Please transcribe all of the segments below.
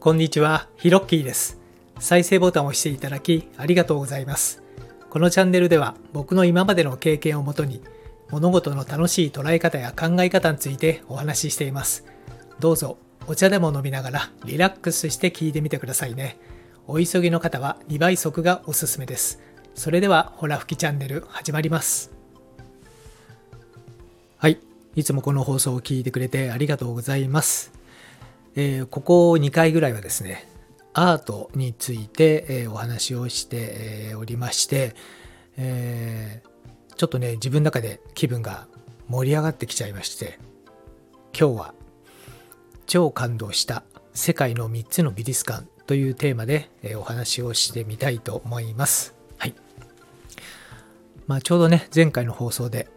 こんにちは、ヒロッキーです。再生ボタンを押していただきありがとうございます。このチャンネルでは僕の今までの経験をもとに物事の楽しい捉え方や考え方についてお話ししています。どうぞお茶でも飲みながらリラックスして聞いてみてくださいね。お急ぎの方は2倍速がおすすめです。それではほら吹きチャンネル始まります。はい。いつもこの放送を聞いてくれてありがとうございます。えーここ2回ぐらいはですね、アートについて、えーお話をして、えーおりまして、えーちょっとね、自分の中で気分が盛り上がってきちゃいまして、今日は超感動した世界の3つの美術館というテーマで、えお話をしてみたいと思います。はい。まあ、ちょうどね、前回の放送で、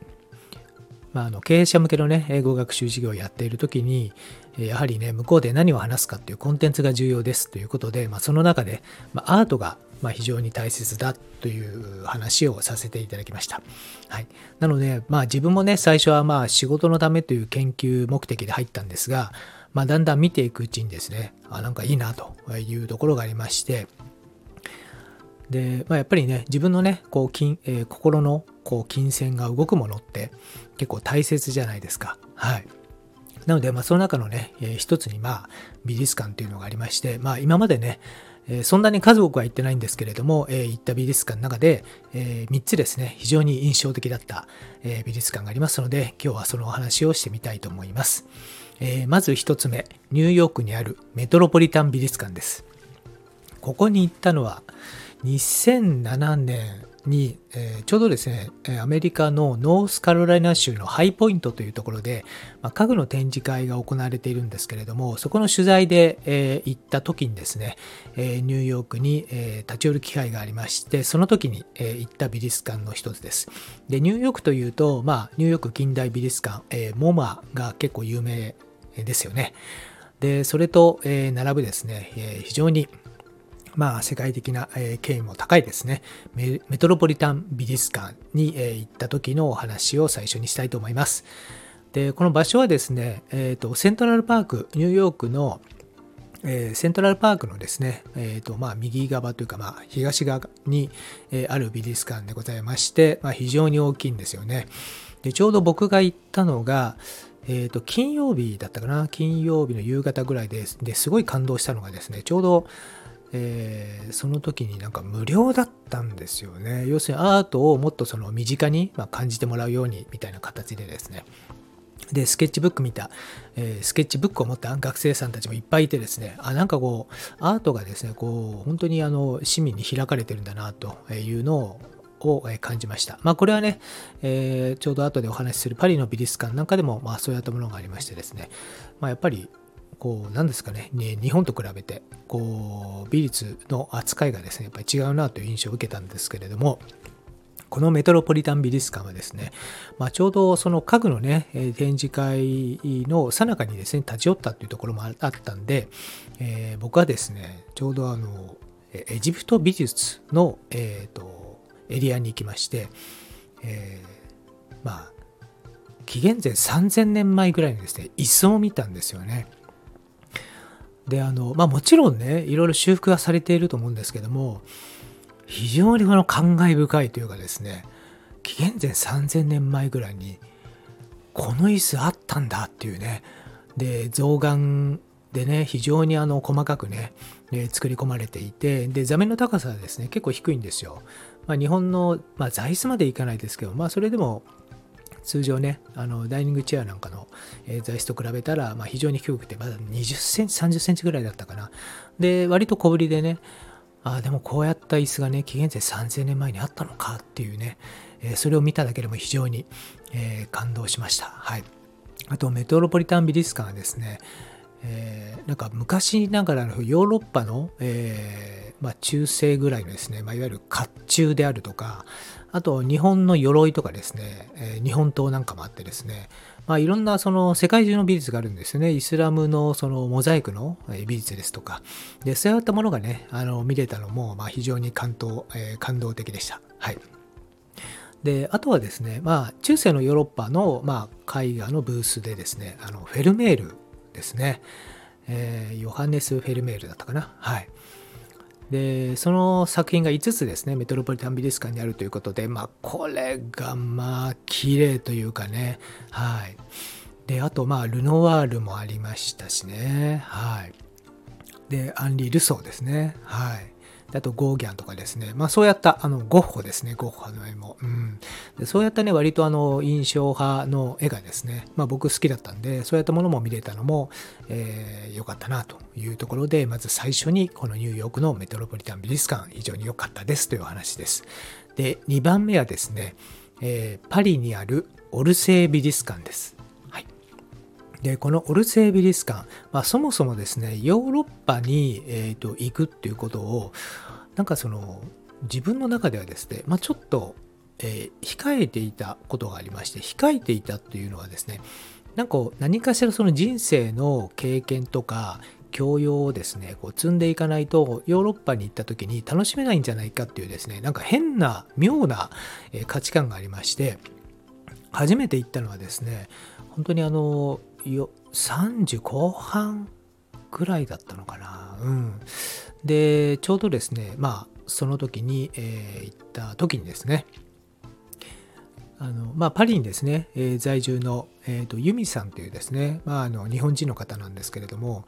まあ、あの経営者向けのね、英語学習授業をやっているときに、やはりね、向こうで何を話すかっていうコンテンツが重要ですということで、まあ、その中で、まあ、アートがまあ非常に大切だという話をさせていただきました。はい。なので、まあ自分もね、最初はまあ仕事のためという研究目的で入ったんですが、まあだんだん見ていくうちにですね、あ、なんかいいなというところがありまして、で、まあ、やっぱりね自分のねこう金、えー心のこう金銭が動くものって結構大切じゃないですかはいなので、まあ、その中のね、えー一つにまあ美術館っていうのがありまして、まあ、今までねえーそんなに数多くは行ってないんですけれども、えー行った美術館の中で、え3つですね、非常に印象的だった、え美術館がありますので、今日はそのお話をしてみたいと思います。えまず1つ目、ニューヨークにあるメトロポリタン美術館です。ここに行ったのは2007年に、えーちょうどですね、アメリカのノースカロライナ州のハイポイントというところで、まあ、家具の展示会が行われているんですけれども、そこの取材で、えー行った時にですね、えーニューヨークに、え立ち寄る機会がありまして、その時に、え行った美術館の一つです。で、ニューヨークというと、まあ、ニューヨーク近代美術館、えモマが結構有名ですよね。で、それと、え並ぶですね、え非常にまあ、世界的な、えー権威も高いですねメ、トロポリタン美術館に、行った時のお話を最初にしたいと思います。で、この場所はですね、えーと、セントラルパーク、ニューヨークの、えーセントラルパークのですね、えーと、まあ、右側というか、まあ、東側に、ある美術館でございまして、まあ、非常に大きいんですよね。で、ちょうど僕が行ったのが、えーと、金曜日だったかな、金曜日の夕方ぐらいです。ですごい感動したのがですね、ちょうど、えーその時になんか無料だったんですよね。要するにアートをもっとその身近にま感じてもらうようにみたいな形でですね。で、スケッチブック見た、えースケッチブックを持った学生さんたちもいっぱいいてですね、あ、なんかこう、アートがですね、こう、本当にあの、市民に開かれてるんだな、というのを、を感じました。まあ、これはね、えーちょうど後でお話しするパリの美術館なんかでも、まあ、そういったものがありましてですね、まあ、やっぱり、こう、なんですかね、ね日本と比べて、こう、美術の扱いがですね、やっぱり違うなという印象を受けたんですけれども、このメトロポリタン美術館はですね、まあ、ちょうどその家具のね、展示会の最中にですね、立ち寄ったっていうところもあったんで、えー僕はですね、ちょうどあの、エジプト美術の、えーとエリアに行きまして、えーまあ、紀元前3000年前ぐらいにですね、椅子を見たんですよね。で、あの、まあもちろんね、いろいろ修復がされていると思うんですけども、非常にこの感慨深いというかですね、紀元前3000年前ぐらいに、この椅子あったんだっていうね、で、象眼でね、非常にあの細かくね、え作り込まれていて、で、座面の高さはですね、結構低いんですよ。まあ、日本の、まあ、座椅子までいかないですけど、まあ、それでも、通常ね、あのダイニングチェアなんかの、えー座椅子と比べたら、まあ、非常に低くて、まだ20センチ、30センチぐらいだったかな。で、割と小ぶりでね、ああ、でもこうやった椅子がね、紀元前3000年前にあったのかっていうね、えーそれを見ただけでも非常に、えー感動しました。はい。あと、メトロポリタン美術館はですね、えーなんか昔ながらのヨーロッパの、えーまあ、中世ぐらいのですね、まあ、いわゆる甲冑であるとか、あと日本の鎧とかですね、えー日本刀なんかもあってですね、まあ、いろんなその世界中の美術があるんですよね。イスラムのそのモザイクの美術ですとか。で、そういったものがね、あの見れたのも、まあ、非常に感動、えー感動的でした。はい。で、あとはですね、まあ、中世のヨーロッパの、まあ、絵画のブースでですね、あのフェルメールですね。えー、ヨハネス・フェルメールだったかな。はい。で、その作品が5つですね、メトロポリタン美術館にあるということで、まあ、これがまあ、綺麗というかね、はい。で、あと、まあ、ルノワールもありましたしね、はい。で、アンリー・ルソーですね、はい。あとゴーギャンとかですね、まあそうやったあのゴッホですね、ゴッホの絵も。うん、でそうやったね、割とあの印象派の絵がですね、まあ僕好きだったんで、そうやったものも見れたのも、えー、かったなというところで、まず最初にこのニューヨークのメトロポリタン美術館、非常に良かったですという話です。で、2番目はですね、えー、パリにあるオルセー美術館です。でこのオルセー美術館、まあ、そもそもですねヨーロッパに、えーと、行くっていうことをなんかその自分の中ではですね、まあ、ちょっと、えー、控えていたことがありまして控えていたっていうのはですねなんか何かしらその人生の経験とか教養をですねこう積んでいかないとヨーロッパに行った時に楽しめないんじゃないかっていうですねなんか変な妙な価値観がありまして初めて行ったのはですね本当にあのよ30後半ぐらいだったのかな。うん。で、ちょうどですね、まあ、その時に、えー、行った時にですね、あのまあ、パリにですね、えー、在住の、えーと、ユミさんというですね、まあ、あの日本人の方なんですけれども、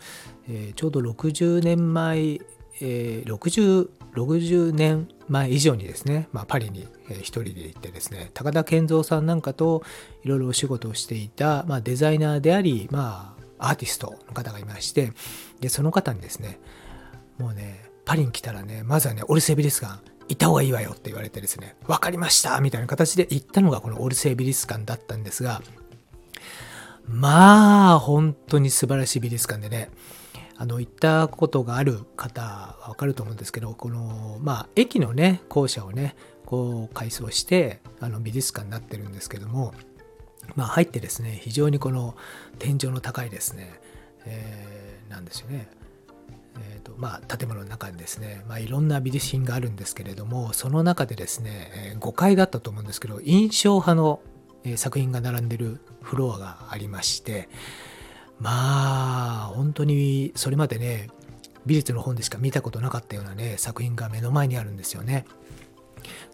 えー、ちょうど60年前、えー、60, 60年前以上にですね、まあ、パリに一人で行ってですね高田健三さんなんかといろいろお仕事をしていた、まあ、デザイナーであり、まあ、アーティストの方がいましてでその方にですねもうねパリに来たらねまずはねオルセ美術館行った方がいいわよって言われてですね分かりましたみたいな形で行ったのがこのオルセイ美術館だったんですがまあ本当に素晴らしい美術館でねあの行ったことがある方はわかると思うんですけどこのまあ駅のね校舎をねこう改装してあの美術館になってるんですけどもまあ入ってですね非常にこの天井の高いですね、えー、なんですよね。えーとまあ、建物の中にですね、まあ、いろんな美術品があるんですけれどもその中でですね5階だったと思うんですけど印象派の作品が並んでるフロアがありましてまあ本当にそれまでね美術の本でしか見たことなかったようなね作品が目の前にあるんですよね。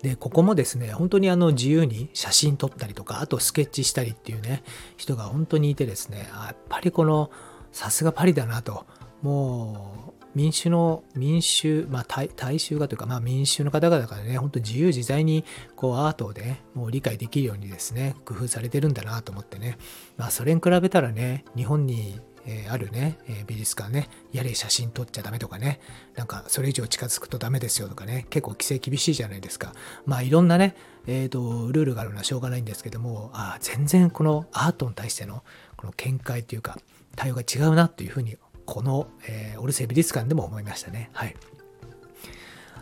でここもですね本当にあの自由に写真撮ったりとかあとスケッチしたりっていうね人が本当にいてですねやっぱりこのさすがパリだなともう民主の民衆、まあ大、大衆がというか、まあ、民衆の方々がね、本当自由自在にこうアートをね、もう理解できるようにですね、工夫されてるんだなと思ってね、まあ、それに比べたらね、日本にえ、あるね、え、美術館ね、やれ写真撮っちゃダメとかね、なんかそれ以上近づくとダメですよとかね、結構規制厳しいじゃないですか。まあいろんなね、えっ、ー、と、ルールがあるのはしょうがないんですけども、あ全然このアートに対してのこの見解というか、対応が違うなというふうにこの、えー、オルセイ美術館でも思いましたね。はい。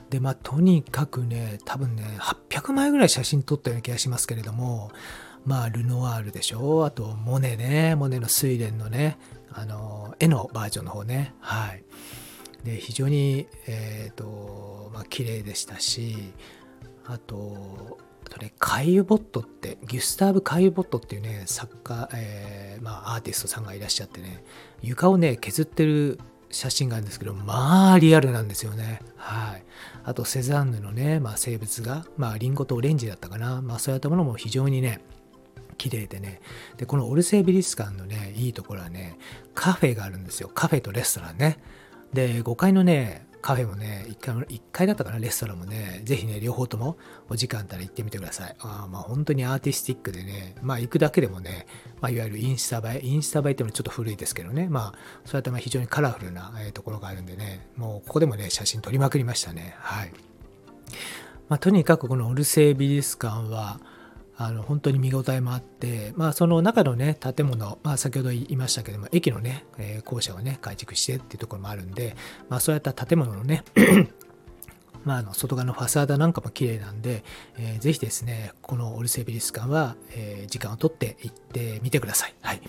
で、まあ、とにかくね、多分ね、800枚ぐらい写真撮ったような気がしますけれども、まあ、ルノワールでしょあと、モネね、モネの睡蓮のね、あの、絵のバージョンの方ね、はい。で、非常に、えっ、ー、と、まあ、綺麗でしたし、あと、とね、カイユボットって、ギュスターブ・カイユボットっていうね、作家、えー、まあ、アーティストさんがいらっしゃってね、床をね、削ってる写真があるんですけど、まあ、リアルなんですよね。はい。あと、セザンヌのね、まあ、生物が、まあ、リンゴとオレンジだったかな。まあ、そういったものも非常にね、綺麗でね。で、このオルセイ美術館のね、いいところはね、カフェがあるんですよ。カフェとレストランね。で、5階のね、カフェもね1階、1階だったかな、レストランもね、ぜひね、両方ともお時間あったら行ってみてください。あまあ本当にアーティスティックでね、まあ行くだけでもね、まあ、いわゆるインスタ映え、インスタ映えっていうのはちょっと古いですけどね、まあそうやってまあ非常にカラフルな、えところがあるんでね、もうここでもね、写真撮りまくりましたね。はい。まあとにかくこのオルセイ美術館は、あの本当に見応えもあって、まあ、その中のね建物、まあ、先ほど言いましたけども駅のね、えー、校舎をね改築してっていうところもあるんで、まあ、そういった建物のね まあ、あの外側のファサーダなんかも綺麗なんで、えー、ぜひですねこのオルセイ美術館は、えー、時間をとって行ってみてください。はい、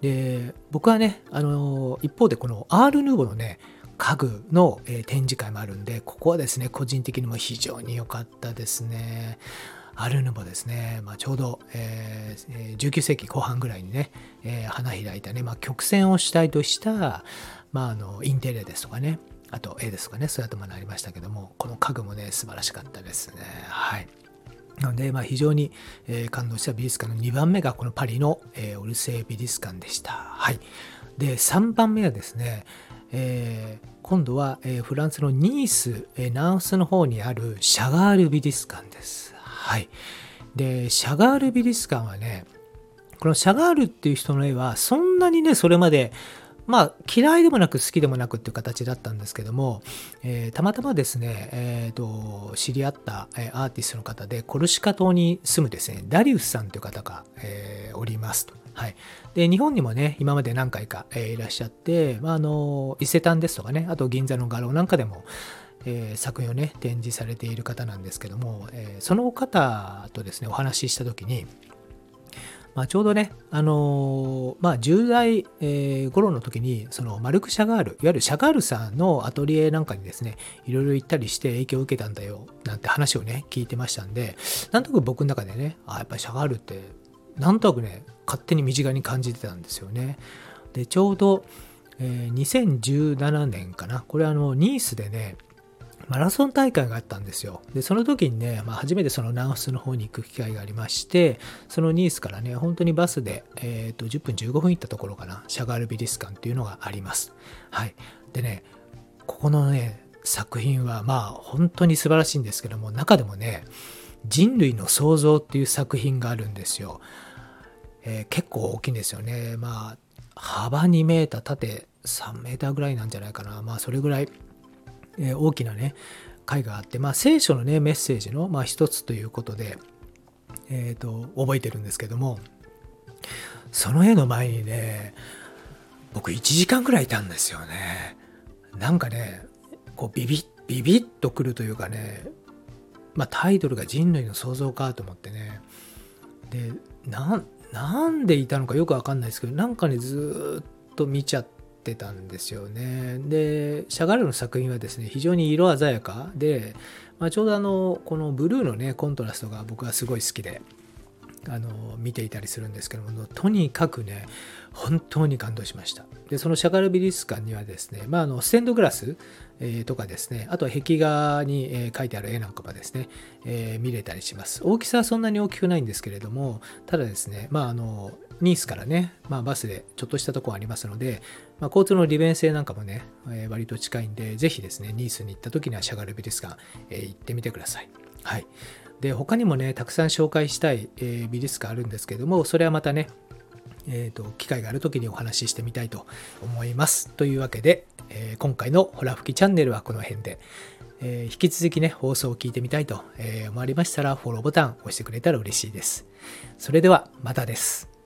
で僕はね、あの一方でこのアール・ヌーボのね家具の、え、展示会もあるんでここはですね個人的にも非常に良かったですね。アルヌボですね、まあ、ちょうど、えー、19世紀後半ぐらいにね、えー、花開いたね、まあ、曲線を主体とした、まあ、あのインテリアですとかねあと絵ですとかねそういう頭にありましたけどもこの家具もね素晴らしかったですねはいなので、まあ、非常に、えー、感動した美術館の2番目がこのパリの、えー、オルセー美術館でした。はい。で、3番目はですね、えー、今度は、えー、フランスのニース、えー、ナウスの方にあるシャガール美術館です。はい。で、シャガール美術館はね、このシャガールっていう人の絵はそんなにね、それまでまあ嫌いでもなく好きでもなくっていう形だったんですけども、えー、たまたまですね、えーと、知り合った、えアーティストの方でコルシカ島に住むですねダリウスさんという方が、えー、おりますと。はい、で日本にもね今まで何回か、えー、いらっしゃって、まあ、あの伊勢丹ですとかねあと銀座の画廊なんかでも、えー、作品をね展示されている方なんですけども、えー、その方とですねお話しした時にまあ、ちょうどね、あのー、まあ、10代、えー、頃の時に、そのマルク・シャガール、いわゆるシャガールさんのアトリエなんかにですね、いろいろ行ったりして影響を受けたんだよ、なんて話をね、聞いてましたんで、なんとなく僕の中でね、あ、やっぱりシャガールって、なんとなくね、勝手に身近に感じてたんですよね。で、ちょうど、えー、2017年かな、これあの、ニースでね、マラソン大会があったんですよ。で、その時にね、まあ、初めてそのナウスの方に行く機会がありまして、そのニースからね、本当にバスで、えっ、ー、と、10分15分行ったところかな、シャガール美術館っていうのがあります。はい。でね、ここのね、作品はまあ本当に素晴らしいんですけども、中でもね、人類の創造っていう作品があるんですよ。えー、結構大きいんですよね。まあ、幅2メーター、縦3メーターぐらいなんじゃないかな。まあ、それぐらいえ大きなね回があって、まあ、聖書のねメッセージの、まあ、一つということで、えーと、覚えてるんですけどもその絵の前にね僕1時間ぐらいいたんですよね。なんかねこうビビッビビッとくるというかねまあタイトルが人類の創造かと思ってね。でなんでいたのかよくわかんないですけどなんかねずっと見ちゃってってたんですよね。でシャガールの作品はですね非常に色鮮やかで、まあ、ちょうどあのこのブルーのねコントラストが僕はすごい好きであの見ていたりするんですけどもとにかくね本当に感動しましたでそのシャガル美術館にはですね、まあ、あのステンドグラス、えー、とかですねあとは壁画に、えー、描いてある絵なんかもですね、えー、見れたりします大きさはそんなに大きくないんですけれどもただですねまああのニースからね、まあ、バスでちょっとしたところありますので、まあ、交通の利便性なんかもね、えー、割と近いんで、ぜひですね、ニースに行った時にはシャガル美術館、えー、行ってみてください。はい。で、他にもね、たくさん紹介したい、えー、美術館あるんですけども、それはまたね、えーと、機会がある時にお話ししてみたいと思います。というわけで、えー、今回のホラ吹きチャンネルはこの辺で、えー、引き続きね、放送を聞いてみたいとえ思われましたら、フォローボタン押してくれたら嬉しいです。それでは、またです。